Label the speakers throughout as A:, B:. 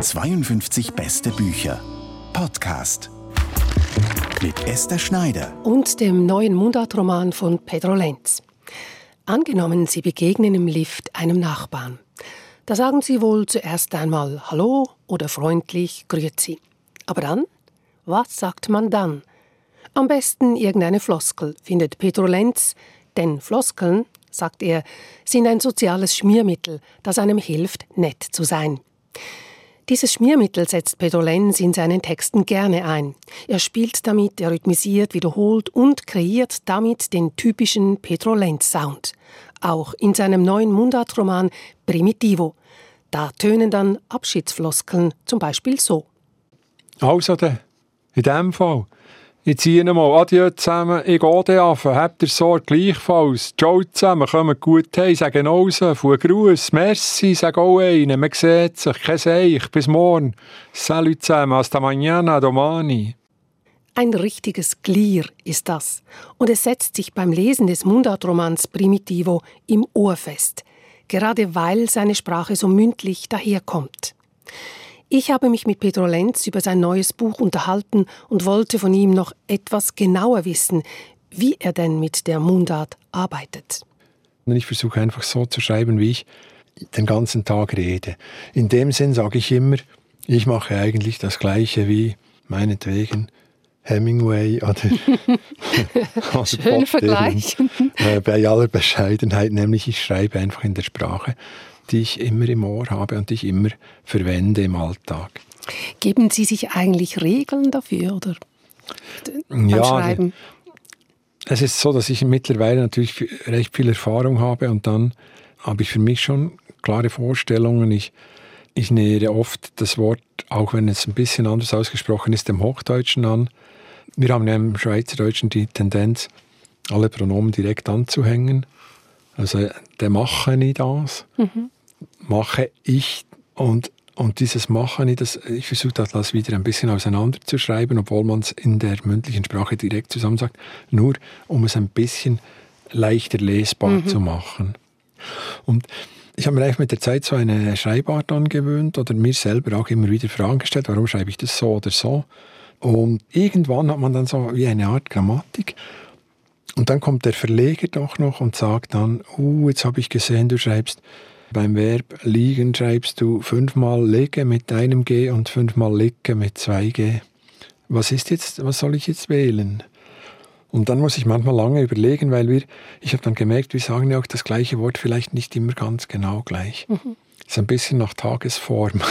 A: 52 beste Bücher. Podcast. Mit Esther Schneider.
B: Und dem neuen Mundartroman von Pedro Lenz. Angenommen, Sie begegnen im Lift einem Nachbarn. Da sagen Sie wohl zuerst einmal Hallo oder freundlich Grüezi. Aber dann? Was sagt man dann? Am besten irgendeine Floskel, findet Pedro Lenz, denn Floskeln, sagt er, sind ein soziales Schmiermittel, das einem hilft, nett zu sein. Dieses Schmiermittel setzt Pedro Lenz in seinen Texten gerne ein. Er spielt damit, er rhythmisiert, wiederholt und kreiert damit den typischen Pedro Lenz-Sound. Auch in seinem neuen Mundartroman Primitivo. Da tönen dann Abschiedsfloskeln, zum Beispiel so.
C: Also, in dem Fall ich ziehe mal Adieu zusammen, ich gehe dann auf, habt ihr Sorge gleichfalls. Ciao zusammen, kommt gut heim, sagen aussen, von Gruß, merci, sag auch einen, man sieht sich, kein Seich, bis morgen. Salut zusammen, hasta mañana, domani.
B: Ein richtiges Glier ist das. Und es setzt sich beim Lesen des Mundartromans Primitivo im Ohr fest, gerade weil seine Sprache so mündlich daherkommt. Ich habe mich mit Pedro Lenz über sein neues Buch unterhalten und wollte von ihm noch etwas genauer wissen, wie er denn mit der Mundart arbeitet.
C: Ich versuche einfach so zu schreiben, wie ich den ganzen Tag rede. In dem Sinn sage ich immer, ich mache eigentlich das Gleiche wie meinetwegen Hemingway oder,
B: oder Schön Vergleich.
C: Äh, bei aller Bescheidenheit, nämlich ich schreibe einfach in der Sprache, die ich immer im Ohr habe und die ich immer verwende im Alltag.
B: Geben Sie sich eigentlich Regeln dafür oder beim ja, Schreiben?
C: Es ist so, dass ich mittlerweile natürlich recht viel Erfahrung habe und dann habe ich für mich schon klare Vorstellungen. Ich, ich nähere oft das Wort, auch wenn es ein bisschen anders ausgesprochen ist, dem Hochdeutschen an. Wir haben ja im Schweizerdeutschen die Tendenz, alle Pronomen direkt anzuhängen. Also der mache ich das, mhm. mache ich und, und dieses Mache ich, das, ich versuche das wieder ein bisschen auseinanderzuschreiben, obwohl man es in der mündlichen Sprache direkt zusammen sagt, nur um es ein bisschen leichter lesbar mhm. zu machen. Und ich habe mir eigentlich mit der Zeit so eine Schreibart angewöhnt oder mir selber auch immer wieder Fragen gestellt, warum schreibe ich das so oder so. Und irgendwann hat man dann so wie eine Art Grammatik und dann kommt der Verleger doch noch und sagt dann, uh, jetzt habe ich gesehen, du schreibst beim Verb liegen schreibst du fünfmal lege mit einem G und fünfmal licke mit zwei G. Was ist jetzt, was soll ich jetzt wählen? Und dann muss ich manchmal lange überlegen, weil wir, ich habe dann gemerkt, wir sagen ja auch das gleiche Wort vielleicht nicht immer ganz genau gleich. Mhm. Ist ein bisschen nach Tagesform.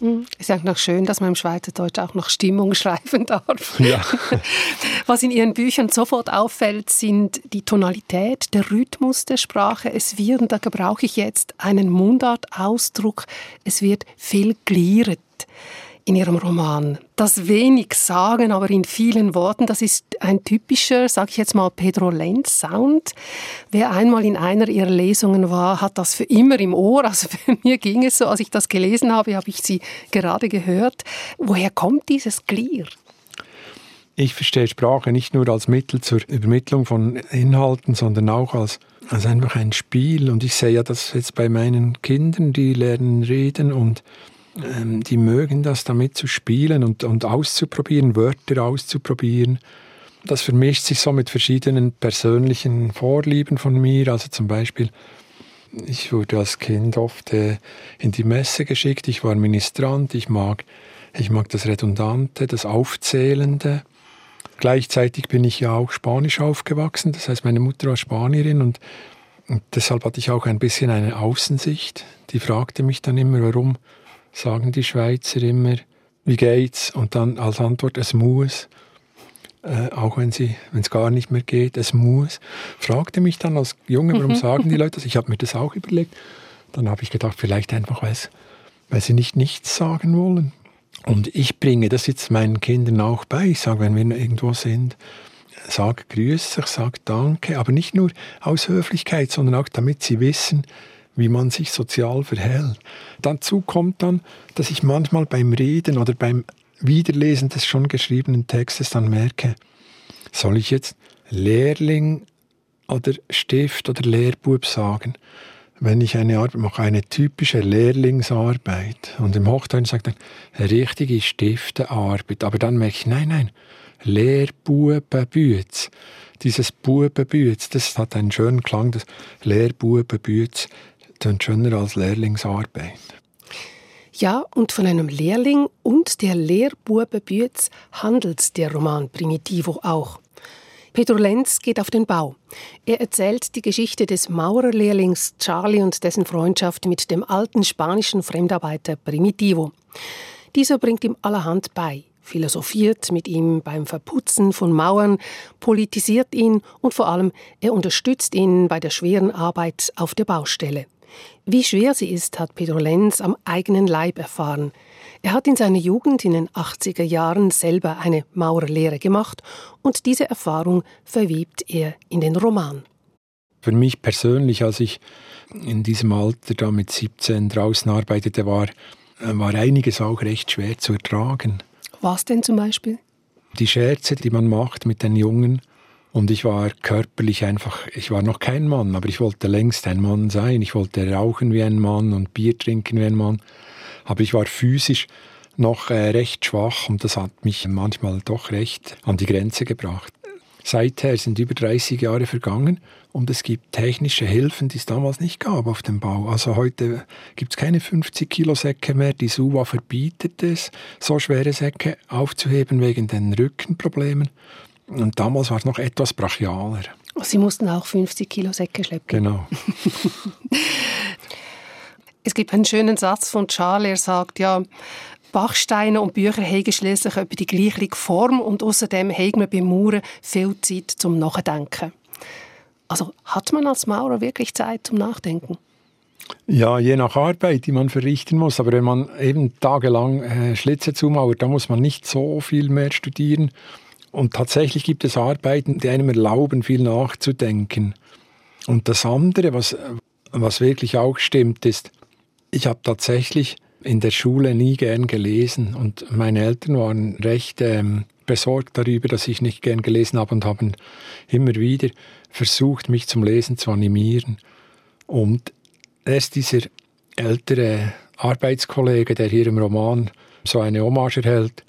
B: Ist ja noch schön, dass man im Schweizerdeutsch auch noch Stimmung schreiben darf. Ja. Was in Ihren Büchern sofort auffällt, sind die Tonalität, der Rhythmus der Sprache. Es wird, und da gebrauche ich jetzt einen Mundartausdruck, es wird viel glieret in Ihrem Roman. Das wenig sagen, aber in vielen Worten, das ist ein typischer, sage ich jetzt mal, Pedro Lenz-Sound. Wer einmal in einer Ihrer Lesungen war, hat das für immer im Ohr. Also für mir ging es so, als ich das gelesen habe, habe ich Sie gerade gehört. Woher kommt dieses Glier?
C: Ich verstehe Sprache nicht nur als Mittel zur Übermittlung von Inhalten, sondern auch als, als einfach ein Spiel. Und ich sehe ja das jetzt bei meinen Kindern, die lernen reden und ähm, die mögen das damit zu spielen und, und auszuprobieren, Wörter auszuprobieren. Das vermischt sich so mit verschiedenen persönlichen Vorlieben von mir. Also zum Beispiel, ich wurde als Kind oft äh, in die Messe geschickt. Ich war Ministrant. Ich mag, ich mag das Redundante, das Aufzählende. Gleichzeitig bin ich ja auch Spanisch aufgewachsen. Das heißt, meine Mutter war Spanierin und, und deshalb hatte ich auch ein bisschen eine Außensicht. Die fragte mich dann immer, warum sagen die Schweizer immer, wie geht's? Und dann als Antwort, es muss. Äh, auch wenn es gar nicht mehr geht, es muss. Fragte mich dann als Junge, warum mhm. sagen die Leute das? Ich habe mir das auch überlegt. Dann habe ich gedacht, vielleicht einfach, weil sie nicht nichts sagen wollen. Und ich bringe das jetzt meinen Kindern auch bei. Ich sage, wenn wir irgendwo sind, sag Grüß, ich sag Danke, aber nicht nur aus Höflichkeit, sondern auch damit sie wissen, wie man sich sozial verhält. Dazu kommt dann, dass ich manchmal beim Reden oder beim Wiederlesen des schon geschriebenen Textes dann merke, soll ich jetzt Lehrling oder Stift oder Lehrbub sagen? wenn ich eine Arbeit mache, eine typische Lehrlingsarbeit. Und im Hochdeutsch sagt eine richtige Stiftearbeit. Aber dann merke ich, nein, nein, Lehrbubenbütz. Dieses Bubenbütz, das hat einen schönen Klang, das Lehrbubenbütz, klingt schöner als Lehrlingsarbeit.
B: Ja, und von einem Lehrling und der Lehrbubenbütz handelt der Roman Primitivo auch. Pedro Lenz geht auf den Bau. Er erzählt die Geschichte des Maurerlehrlings Charlie und dessen Freundschaft mit dem alten spanischen Fremdarbeiter Primitivo. Dieser bringt ihm allerhand bei, philosophiert mit ihm beim Verputzen von Mauern, politisiert ihn und vor allem er unterstützt ihn bei der schweren Arbeit auf der Baustelle. Wie schwer sie ist, hat Pedro Lenz am eigenen Leib erfahren. Er hat in seiner Jugend in den 80er Jahren selber eine Maurerlehre gemacht und diese Erfahrung verwebt er in den Roman.
C: Für mich persönlich, als ich in diesem Alter da mit 17 draußen arbeitete, war, war einiges auch recht schwer zu ertragen.
B: Was denn zum Beispiel?
C: Die Scherze, die man macht mit den Jungen. Und ich war körperlich einfach, ich war noch kein Mann, aber ich wollte längst ein Mann sein. Ich wollte rauchen wie ein Mann und Bier trinken wie ein Mann. Aber ich war physisch noch äh, recht schwach und das hat mich manchmal doch recht an die Grenze gebracht. Seither sind über 30 Jahre vergangen und es gibt technische Hilfen, die es damals nicht gab auf dem Bau. Also heute gibt es keine 50 Kilo Säcke mehr. Die SUVA verbietet es, so schwere Säcke aufzuheben wegen den Rückenproblemen. Und damals war es noch etwas brachialer.
B: Sie mussten auch 50 Kilo Säcke schleppen.
C: Genau.
B: Es gibt einen schönen Satz von Charles, er sagt, ja, Bachsteine und Bücher haben schließlich etwa die gleiche Form und außerdem haben wir beim Mauern viel Zeit zum Nachdenken. Also hat man als Maurer wirklich Zeit zum Nachdenken?
C: Ja, je nach Arbeit, die man verrichten muss. Aber wenn man eben tagelang äh, Schlitze zumauert, da muss man nicht so viel mehr studieren. Und tatsächlich gibt es Arbeiten, die einem erlauben, viel nachzudenken. Und das andere, was, was wirklich auch stimmt, ist, ich habe tatsächlich in der Schule nie gern gelesen und meine Eltern waren recht ähm, besorgt darüber, dass ich nicht gern gelesen habe und haben immer wieder versucht, mich zum Lesen zu animieren. Und erst dieser ältere Arbeitskollege, der hier im Roman so eine Hommage erhält,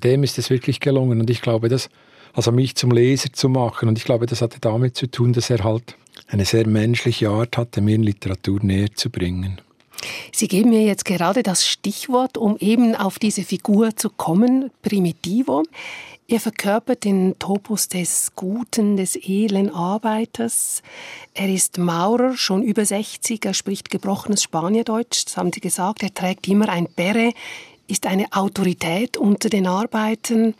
C: dem ist es wirklich gelungen. Und ich glaube, dass, also mich zum Leser zu machen, und ich glaube, das hatte damit zu tun, dass er halt eine sehr menschliche Art hatte, mir in Literatur näher zu bringen.
B: Sie geben mir jetzt gerade das Stichwort, um eben auf diese Figur zu kommen, Primitivo. Er verkörpert den Topos des guten, des edlen Arbeiters. Er ist Maurer, schon über 60, er spricht gebrochenes Spaniendeutsch, das haben Sie gesagt. Er trägt immer ein Beret, ist eine Autorität unter den Arbeitern.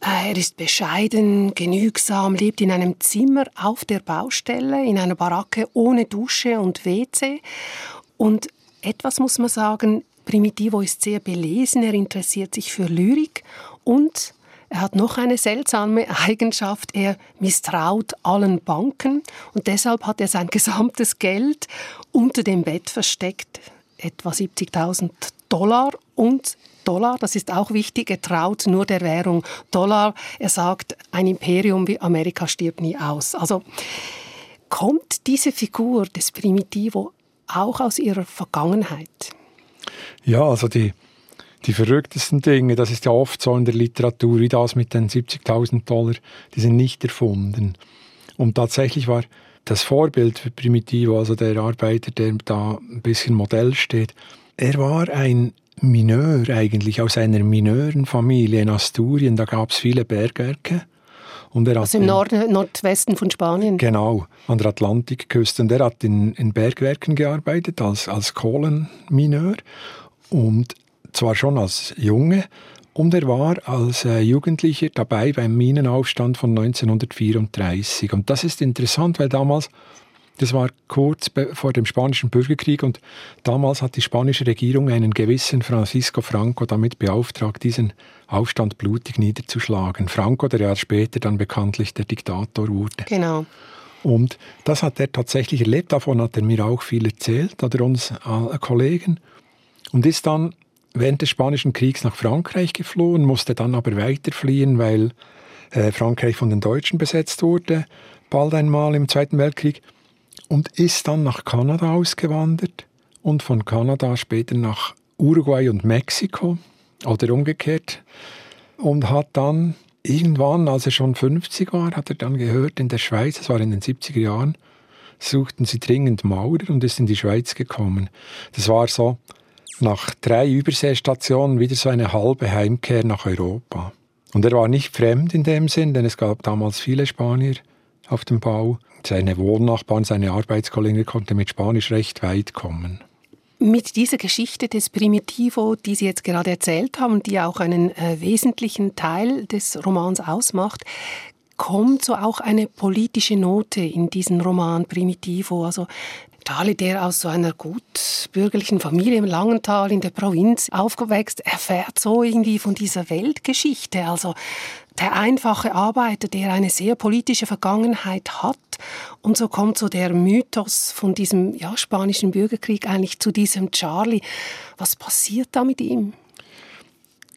B: Äh, er ist bescheiden, genügsam, lebt in einem Zimmer auf der Baustelle, in einer Baracke ohne Dusche und WC. Und etwas muss man sagen, Primitivo ist sehr belesen, er interessiert sich für Lyrik und er hat noch eine seltsame Eigenschaft, er misstraut allen Banken und deshalb hat er sein gesamtes Geld unter dem Bett versteckt, etwa 70.000 Dollar und Dollar, das ist auch wichtig, er traut nur der Währung Dollar. Er sagt, ein Imperium wie Amerika stirbt nie aus. Also kommt diese Figur des Primitivo auch aus ihrer Vergangenheit?
C: Ja, also die, die verrücktesten Dinge, das ist ja oft so in der Literatur, wie das mit den 70.000 Dollar, die sind nicht erfunden. Und tatsächlich war das Vorbild für Primitivo, also der Arbeiter, der da ein bisschen Modell steht, er war ein Mineur eigentlich, aus einer Mineurenfamilie in Asturien. Da gab es viele Bergwerke.
B: Und er also im Nord Nordwesten von Spanien?
C: Genau, an der Atlantikküste. Und er hat in, in Bergwerken gearbeitet als, als Kohlenmineur. Und zwar schon als Junge. Und er war als äh, Jugendlicher dabei beim Minenaufstand von 1934. Und das ist interessant, weil damals das war kurz vor dem Spanischen Bürgerkrieg und damals hat die spanische Regierung einen gewissen Francisco Franco damit beauftragt, diesen Aufstand blutig niederzuschlagen. Franco, der Jahr später dann bekanntlich der Diktator wurde.
B: Genau.
C: Und das hat er tatsächlich erlebt. Davon hat er mir auch viel erzählt, oder uns äh, Kollegen. Und ist dann während des Spanischen Kriegs nach Frankreich geflohen, musste dann aber weiter fliehen, weil äh, Frankreich von den Deutschen besetzt wurde, bald einmal im Zweiten Weltkrieg und ist dann nach Kanada ausgewandert und von Kanada später nach Uruguay und Mexiko oder umgekehrt und hat dann irgendwann, als er schon 50 war, hat er dann gehört, in der Schweiz, das war in den 70er Jahren, suchten sie dringend Maurer und ist in die Schweiz gekommen. Das war so nach drei Überseestationen wieder so eine halbe Heimkehr nach Europa. Und er war nicht fremd in dem Sinn, denn es gab damals viele Spanier auf dem Bau. Seine Wohnnachbarn, seine Arbeitskollegen konnten mit Spanisch recht weit kommen.
B: Mit dieser Geschichte des Primitivo, die Sie jetzt gerade erzählt haben, die auch einen äh, wesentlichen Teil des Romans ausmacht, kommt so auch eine politische Note in diesen Roman Primitivo. Also Charlie, der aus so einer gut bürgerlichen Familie im Langental in der Provinz aufgewächst, erfährt so irgendwie von dieser Weltgeschichte. Also der einfache Arbeiter, der eine sehr politische Vergangenheit hat. Und so kommt so der Mythos von diesem ja, spanischen Bürgerkrieg eigentlich zu diesem Charlie. Was passiert da mit ihm?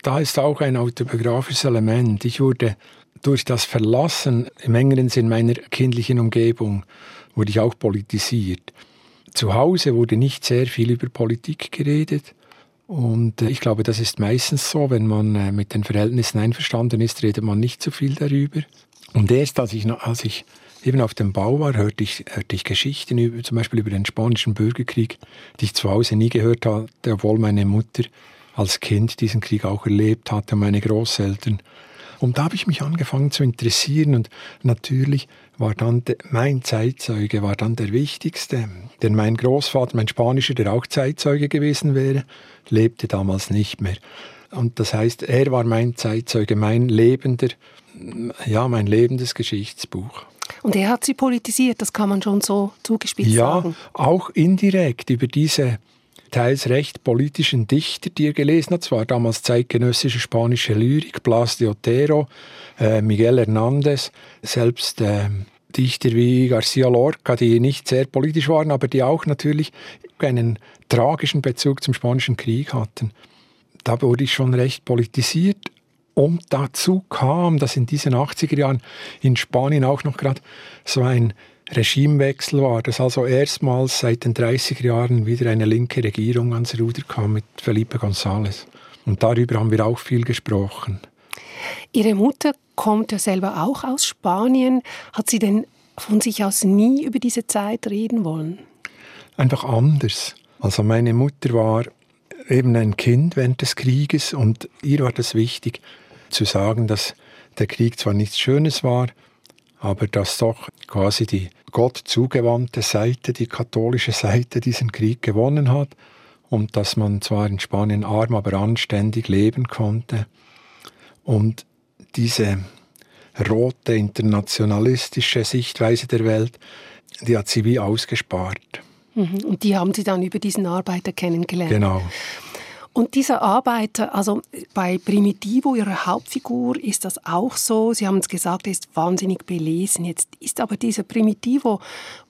C: Da ist auch ein autobiografisches Element. Ich wurde durch das Verlassen im engeren Sinn meiner kindlichen Umgebung, wurde ich auch politisiert. Zu Hause wurde nicht sehr viel über Politik geredet. Und äh, ich glaube, das ist meistens so, wenn man äh, mit den Verhältnissen einverstanden ist, redet man nicht so viel darüber. Und erst als ich, als ich eben auf dem Bau war, hörte ich, hörte ich Geschichten über, zum Beispiel über den spanischen Bürgerkrieg, die ich zu Hause nie gehört hatte, obwohl meine Mutter als Kind diesen Krieg auch erlebt hatte und meine Großeltern. Und da habe ich mich angefangen zu interessieren und natürlich war dann de, mein Zeitzeuge war dann der wichtigste, denn mein Großvater, mein Spanischer, der auch Zeitzeuge gewesen wäre, lebte damals nicht mehr. Und das heißt, er war mein Zeitzeuge, mein lebender, ja, mein lebendes Geschichtsbuch.
B: Und er hat sie politisiert, das kann man schon so zugespitzt
C: ja,
B: sagen.
C: Ja, auch indirekt über diese teils recht politischen Dichter, die er gelesen hat. Es war damals zeitgenössische spanische Lyrik, Blas de Otero, äh, Miguel Hernández, selbst äh, Dichter wie Garcia Lorca, die nicht sehr politisch waren, aber die auch natürlich einen tragischen Bezug zum Spanischen Krieg hatten. Da wurde ich schon recht politisiert. Und dazu kam, dass in diesen 80er Jahren in Spanien auch noch gerade so ein Regimewechsel war, dass also erstmals seit den 30er Jahren wieder eine linke Regierung ans Ruder kam mit Felipe González. Und darüber haben wir auch viel gesprochen.
B: Ihre Mutter kommt ja selber auch aus Spanien. Hat sie denn von sich aus nie über diese Zeit reden wollen?
C: Einfach anders. Also meine Mutter war eben ein Kind während des Krieges und ihr war das wichtig zu sagen, dass der Krieg zwar nichts Schönes war, aber dass doch quasi die Gott zugewandte Seite, die katholische Seite diesen Krieg gewonnen hat und dass man zwar in Spanien arm, aber anständig leben konnte. Und diese rote internationalistische Sichtweise der Welt, die hat sie wie ausgespart.
B: Mhm. Und die haben Sie dann über diesen Arbeiter kennengelernt.
C: Genau.
B: Und dieser Arbeiter, also bei Primitivo, ihrer Hauptfigur, ist das auch so. Sie haben es gesagt, er ist wahnsinnig belesen. Jetzt ist aber dieser Primitivo,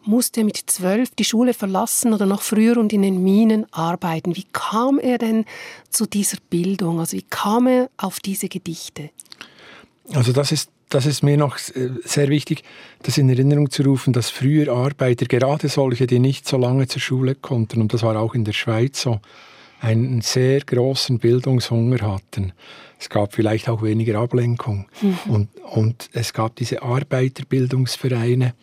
B: musste mit zwölf die Schule verlassen oder noch früher und in den Minen arbeiten. Wie kam er denn zu dieser Bildung? Also wie kam er auf diese Gedichte?
C: Also das ist das ist mir noch sehr wichtig, das in Erinnerung zu rufen, dass früher Arbeiter, gerade solche, die nicht so lange zur Schule konnten, und das war auch in der Schweiz so, einen sehr großen Bildungshunger hatten. Es gab vielleicht auch weniger Ablenkung. Mhm. Und, und es gab diese Arbeiterbildungsvereine.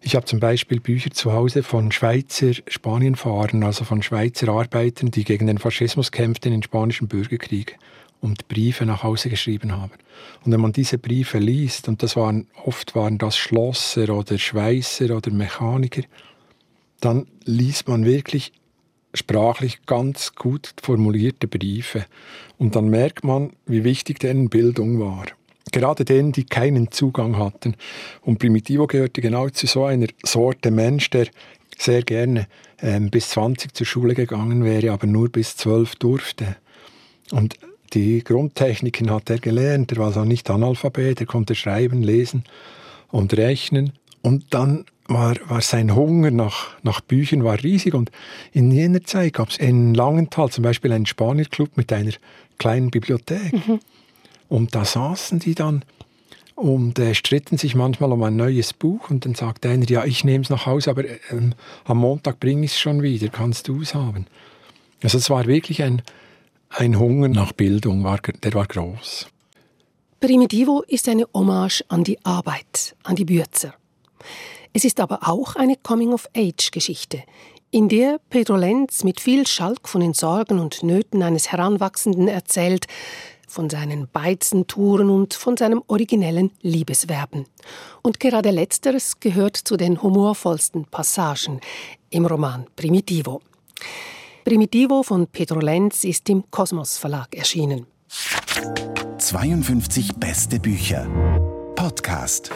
C: Ich habe zum Beispiel Bücher zu Hause von Schweizer Spanienfahrern, also von Schweizer Arbeitern, die gegen den Faschismus kämpften im Spanischen Bürgerkrieg und Briefe nach Hause geschrieben haben. Und wenn man diese Briefe liest, und das waren oft waren das Schlosser oder Schweißer oder Mechaniker, dann liest man wirklich sprachlich ganz gut formulierte Briefe. Und dann merkt man, wie wichtig deren Bildung war. Gerade denen, die keinen Zugang hatten. Und Primitivo gehörte genau zu so einer Sorte Mensch, der sehr gerne ähm, bis 20 zur Schule gegangen wäre, aber nur bis 12 durfte. Und die Grundtechniken hat er gelernt. Er war also nicht Analphabet, er konnte schreiben, lesen und rechnen. Und dann war, war sein Hunger nach, nach Büchern war riesig. Und in jener Zeit gab es in Langenthal zum Beispiel einen Spanierclub mit einer kleinen Bibliothek. Mhm. Und da saßen die dann und äh, stritten sich manchmal um ein neues Buch und dann sagt einer, ja, ich nehme es nach Hause, aber ähm, am Montag bringe ich es schon wieder, kannst du es haben? Also es war wirklich ein, ein Hunger nach Bildung, war, der war groß.
B: Primitivo ist eine Hommage an die Arbeit, an die Bürzer. Es ist aber auch eine Coming-of-Age-Geschichte, in der Pedro Lenz mit viel Schalk von den Sorgen und Nöten eines Heranwachsenden erzählt, von seinen Beizentouren und von seinem originellen Liebeswerben. Und gerade letzteres gehört zu den humorvollsten Passagen im Roman Primitivo. Primitivo von Pedro Lenz ist im Kosmos Verlag erschienen.
A: 52 beste Bücher. Podcast.